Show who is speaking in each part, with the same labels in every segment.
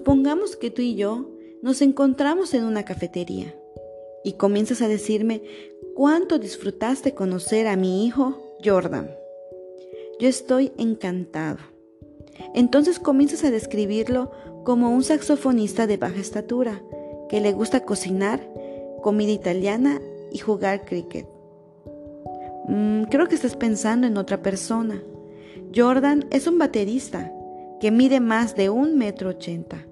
Speaker 1: Supongamos que tú y yo nos encontramos en una cafetería y comienzas a decirme cuánto disfrutaste conocer a mi hijo Jordan. Yo estoy encantado. Entonces comienzas a describirlo como un saxofonista de baja estatura, que le gusta cocinar, comida italiana y jugar cricket. Mm, creo que estás pensando en otra persona. Jordan es un baterista que mide más de un metro ochenta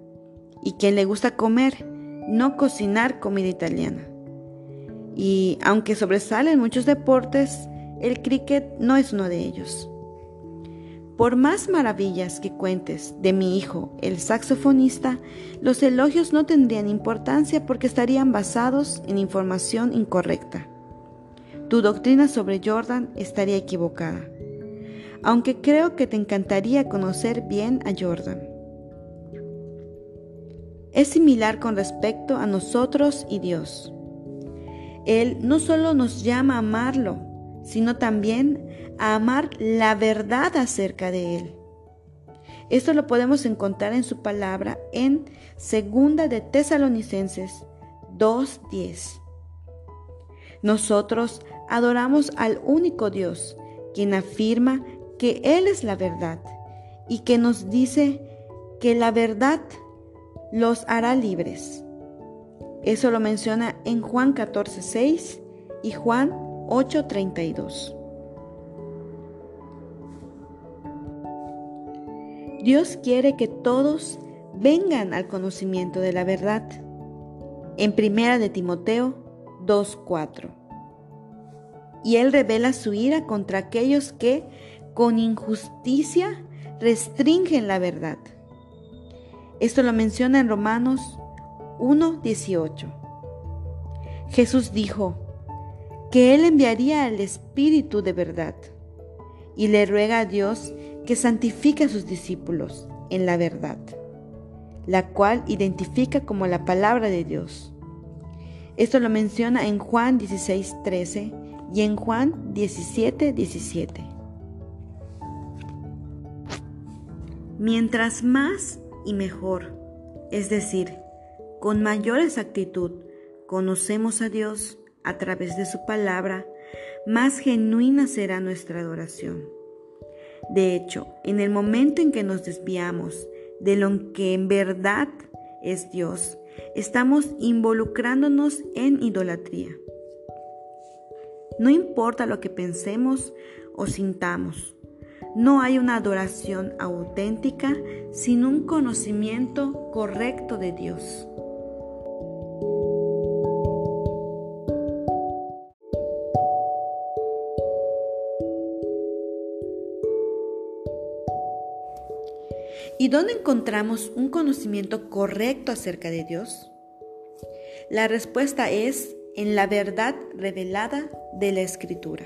Speaker 1: y quien le gusta comer, no cocinar comida italiana. Y aunque sobresalen muchos deportes, el cricket no es uno de ellos. Por más maravillas que cuentes de mi hijo, el saxofonista, los elogios no tendrían importancia porque estarían basados en información incorrecta. Tu doctrina sobre Jordan estaría equivocada, aunque creo que te encantaría conocer bien a Jordan. Es similar con respecto a nosotros y Dios. Él no solo nos llama a amarlo, sino también a amar la verdad acerca de Él. Esto lo podemos encontrar en su palabra en Segunda de Tesalonicenses 2:10. Nosotros adoramos al único Dios, quien afirma que Él es la verdad y que nos dice que la verdad los hará libres. Eso lo menciona en Juan 14:6 y Juan 8:32. Dios quiere que todos vengan al conocimiento de la verdad. En primera de Timoteo 2:4. Y él revela su ira contra aquellos que con injusticia restringen la verdad. Esto lo menciona en Romanos 1:18. Jesús dijo que él enviaría al Espíritu de verdad y le ruega a Dios que santifique a sus discípulos en la verdad, la cual identifica como la palabra de Dios. Esto lo menciona en Juan 16:13 y en Juan 17:17. Mientras más y mejor, es decir, con mayor exactitud, conocemos a Dios a través de su palabra, más genuina será nuestra adoración. De hecho, en el momento en que nos desviamos de lo que en verdad es Dios, estamos involucrándonos en idolatría. No importa lo que pensemos o sintamos, no hay una adoración auténtica sin un conocimiento correcto de Dios. ¿Y dónde encontramos un conocimiento correcto acerca de Dios? La respuesta es en la verdad revelada de la Escritura.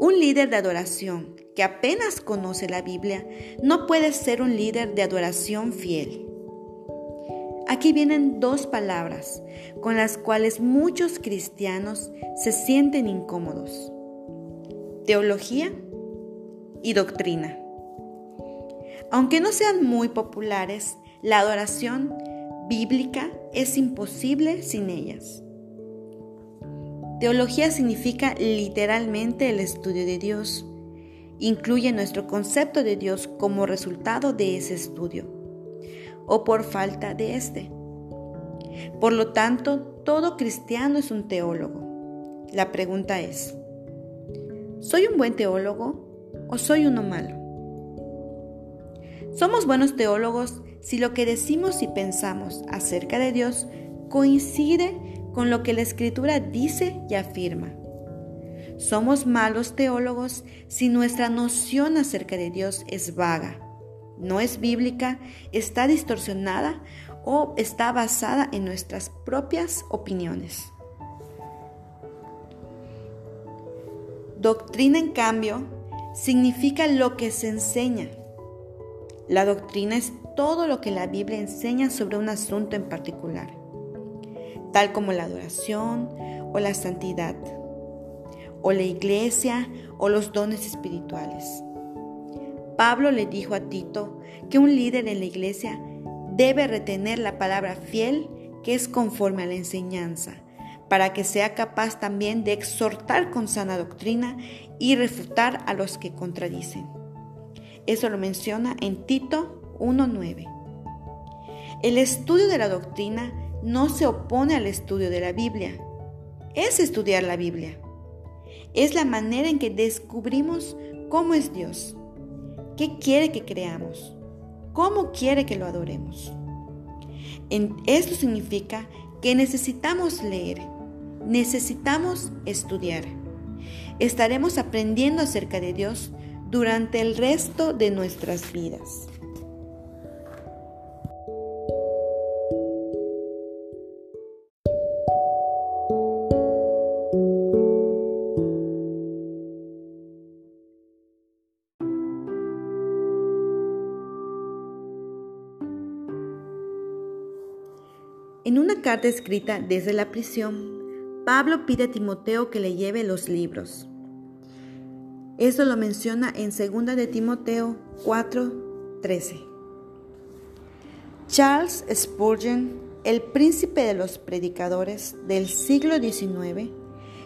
Speaker 1: Un líder de adoración que apenas conoce la Biblia no puede ser un líder de adoración fiel. Aquí vienen dos palabras con las cuales muchos cristianos se sienten incómodos. Teología y doctrina. Aunque no sean muy populares, la adoración bíblica es imposible sin ellas. Teología significa literalmente el estudio de Dios. Incluye nuestro concepto de Dios como resultado de ese estudio o por falta de este. Por lo tanto, todo cristiano es un teólogo. La pregunta es, ¿soy un buen teólogo o soy uno malo? Somos buenos teólogos si lo que decimos y pensamos acerca de Dios coincide con lo que la Escritura dice y afirma. Somos malos teólogos si nuestra noción acerca de Dios es vaga, no es bíblica, está distorsionada o está basada en nuestras propias opiniones. Doctrina, en cambio, significa lo que se enseña, la doctrina es todo lo que la Biblia enseña sobre un asunto en particular, tal como la adoración o la santidad, o la iglesia o los dones espirituales. Pablo le dijo a Tito que un líder en la iglesia debe retener la palabra fiel que es conforme a la enseñanza, para que sea capaz también de exhortar con sana doctrina y refutar a los que contradicen. Eso lo menciona en Tito 1.9. El estudio de la doctrina no se opone al estudio de la Biblia. Es estudiar la Biblia. Es la manera en que descubrimos cómo es Dios, qué quiere que creamos, cómo quiere que lo adoremos. esto significa que necesitamos leer, necesitamos estudiar. Estaremos aprendiendo acerca de Dios durante el resto de nuestras vidas. Escrita desde la prisión, Pablo pide a Timoteo que le lleve los libros. Eso lo menciona en 2 de Timoteo 4:13. Charles Spurgeon, el príncipe de los predicadores del siglo XIX,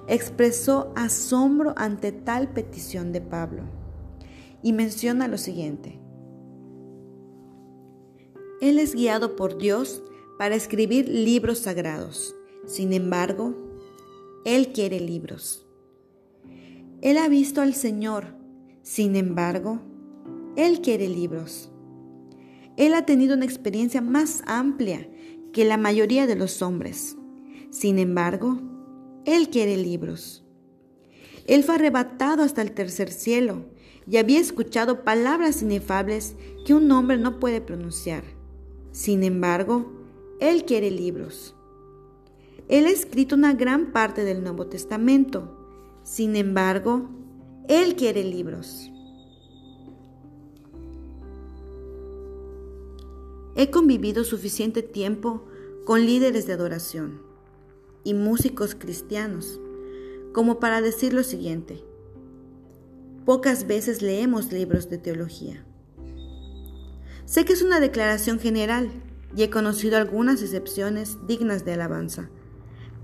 Speaker 1: expresó asombro ante tal petición de Pablo y menciona lo siguiente. Él es guiado por Dios para escribir libros sagrados. Sin embargo, Él quiere libros. Él ha visto al Señor. Sin embargo, Él quiere libros. Él ha tenido una experiencia más amplia que la mayoría de los hombres. Sin embargo, Él quiere libros. Él fue arrebatado hasta el tercer cielo y había escuchado palabras inefables que un hombre no puede pronunciar. Sin embargo, él quiere libros. Él ha escrito una gran parte del Nuevo Testamento. Sin embargo, Él quiere libros. He convivido suficiente tiempo con líderes de adoración y músicos cristianos como para decir lo siguiente. Pocas veces leemos libros de teología. Sé que es una declaración general, y he conocido algunas excepciones dignas de alabanza.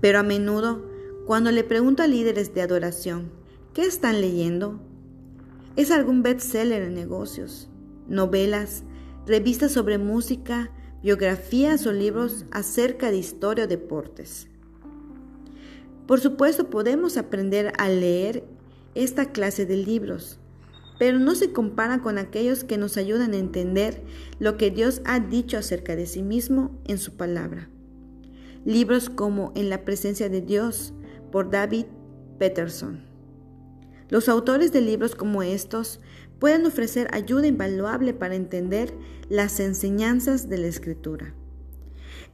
Speaker 1: Pero a menudo, cuando le pregunto a líderes de adoración, ¿qué están leyendo? Es algún bestseller en negocios, novelas, revistas sobre música, biografías o libros acerca de historia o deportes. Por supuesto, podemos aprender a leer esta clase de libros, pero no se compara con aquellos que nos ayudan a entender lo que Dios ha dicho acerca de sí mismo en su palabra. Libros como En la presencia de Dios por David Peterson. Los autores de libros como estos pueden ofrecer ayuda invaluable para entender las enseñanzas de la Escritura.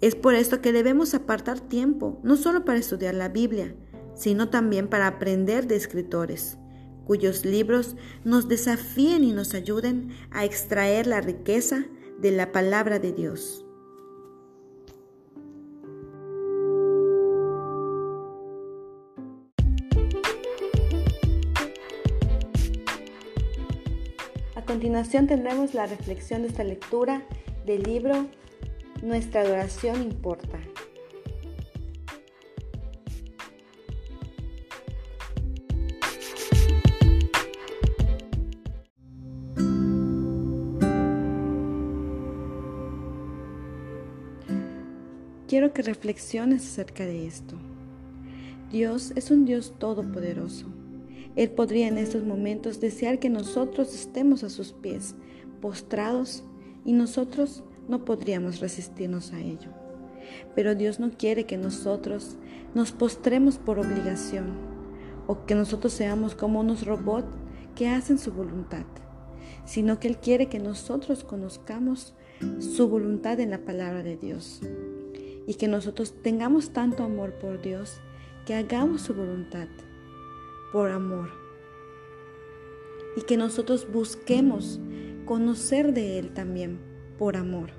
Speaker 1: Es por esto que debemos apartar tiempo, no solo para estudiar la Biblia, sino también para aprender de escritores cuyos libros nos desafíen y nos ayuden a extraer la riqueza de la palabra de Dios. A continuación tendremos la reflexión de esta lectura del libro Nuestra adoración importa. Quiero que reflexiones acerca de esto. Dios es un Dios todopoderoso. Él podría en estos momentos desear que nosotros estemos a sus pies, postrados, y nosotros no podríamos resistirnos a ello. Pero Dios no quiere que nosotros nos postremos por obligación o que nosotros seamos como unos robots que hacen su voluntad, sino que Él quiere que nosotros conozcamos su voluntad en la palabra de Dios y que nosotros tengamos tanto amor por Dios que hagamos su voluntad por amor y que nosotros busquemos conocer de Él también por amor.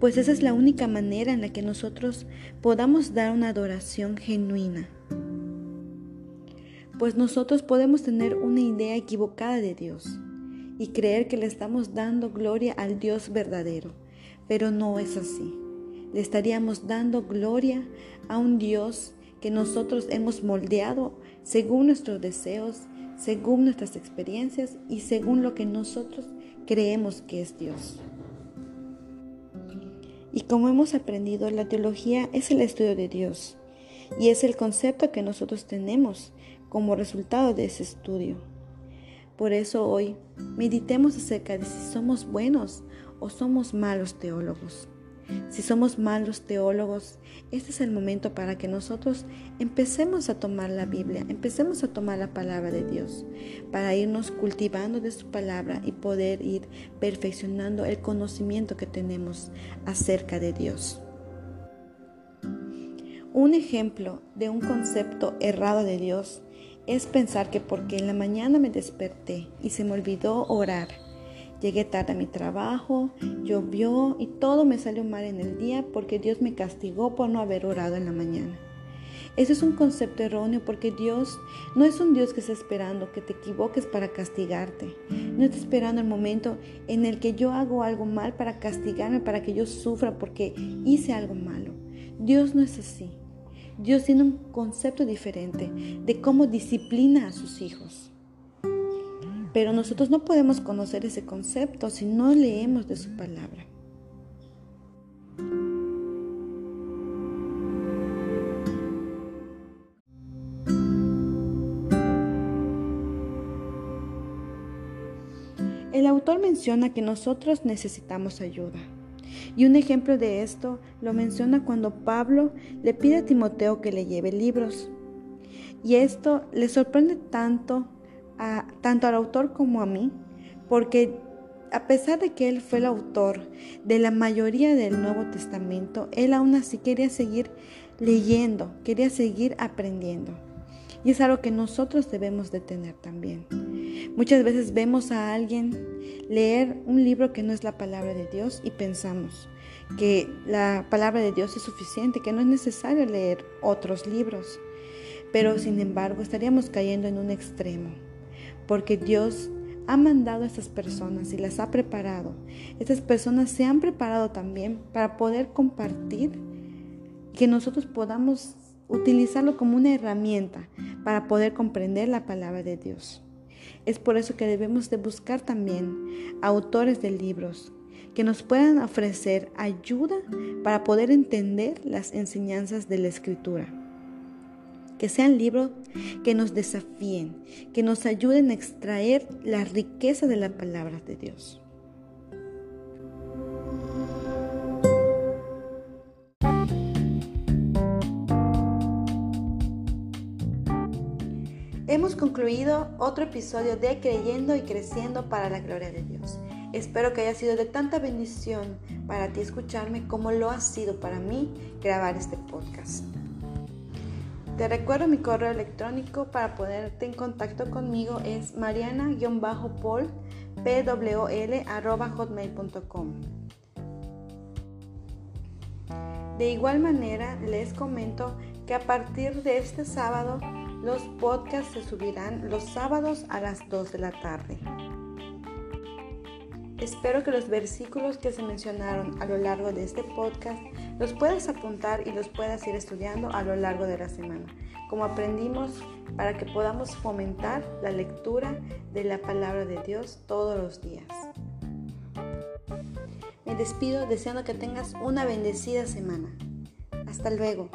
Speaker 1: Pues esa es la única manera en la que nosotros podamos dar una adoración genuina. Pues nosotros podemos tener una idea equivocada de Dios y creer que le estamos dando gloria al Dios verdadero pero no es así. Le estaríamos dando gloria a un Dios que nosotros hemos moldeado según nuestros deseos, según nuestras experiencias y según lo que nosotros creemos que es Dios. Y como hemos aprendido, la teología es el estudio de Dios y es el concepto que nosotros tenemos como resultado de ese estudio. Por eso hoy meditemos acerca de si somos buenos o somos malos teólogos. Si somos malos teólogos, este es el momento para que nosotros empecemos a tomar la Biblia, empecemos a tomar la palabra de Dios, para irnos cultivando de su palabra y poder ir perfeccionando el conocimiento que tenemos acerca de Dios. Un ejemplo de un concepto errado de Dios es pensar que porque en la mañana me desperté y se me olvidó orar, Llegué tarde a mi trabajo, llovió y todo me salió mal en el día porque Dios me castigó por no haber orado en la mañana. Ese es un concepto erróneo porque Dios no es un Dios que está esperando que te equivoques para castigarte. No está esperando el momento en el que yo hago algo mal para castigarme, para que yo sufra porque hice algo malo. Dios no es así. Dios tiene un concepto diferente de cómo disciplina a sus hijos. Pero nosotros no podemos conocer ese concepto si no leemos de su palabra. El autor menciona que nosotros necesitamos ayuda. Y un ejemplo de esto lo menciona cuando Pablo le pide a Timoteo que le lleve libros. Y esto le sorprende tanto tanto al autor como a mí, porque a pesar de que él fue el autor de la mayoría del Nuevo Testamento, él aún así quería seguir leyendo, quería seguir aprendiendo. Y es algo que nosotros debemos de tener también. Muchas veces vemos a alguien leer un libro que no es la palabra de Dios y pensamos que la palabra de Dios es suficiente, que no es necesario leer otros libros. Pero sin embargo estaríamos cayendo en un extremo porque Dios ha mandado a estas personas y las ha preparado. Estas personas se han preparado también para poder compartir que nosotros podamos utilizarlo como una herramienta para poder comprender la palabra de Dios. Es por eso que debemos de buscar también autores de libros que nos puedan ofrecer ayuda para poder entender las enseñanzas de la escritura que sean libros que nos desafíen, que nos ayuden a extraer la riqueza de la palabra de Dios. Hemos concluido otro episodio de Creyendo y Creciendo para la Gloria de Dios. Espero que haya sido de tanta bendición para ti escucharme como lo ha sido para mí grabar este podcast. Te recuerdo mi correo electrónico para ponerte en contacto conmigo es hotmail.com. De igual manera, les comento que a partir de este sábado, los podcasts se subirán los sábados a las 2 de la tarde. Espero que los versículos que se mencionaron a lo largo de este podcast los puedas apuntar y los puedas ir estudiando a lo largo de la semana, como aprendimos para que podamos fomentar la lectura de la palabra de Dios todos los días. Me despido deseando que tengas una bendecida semana. Hasta luego.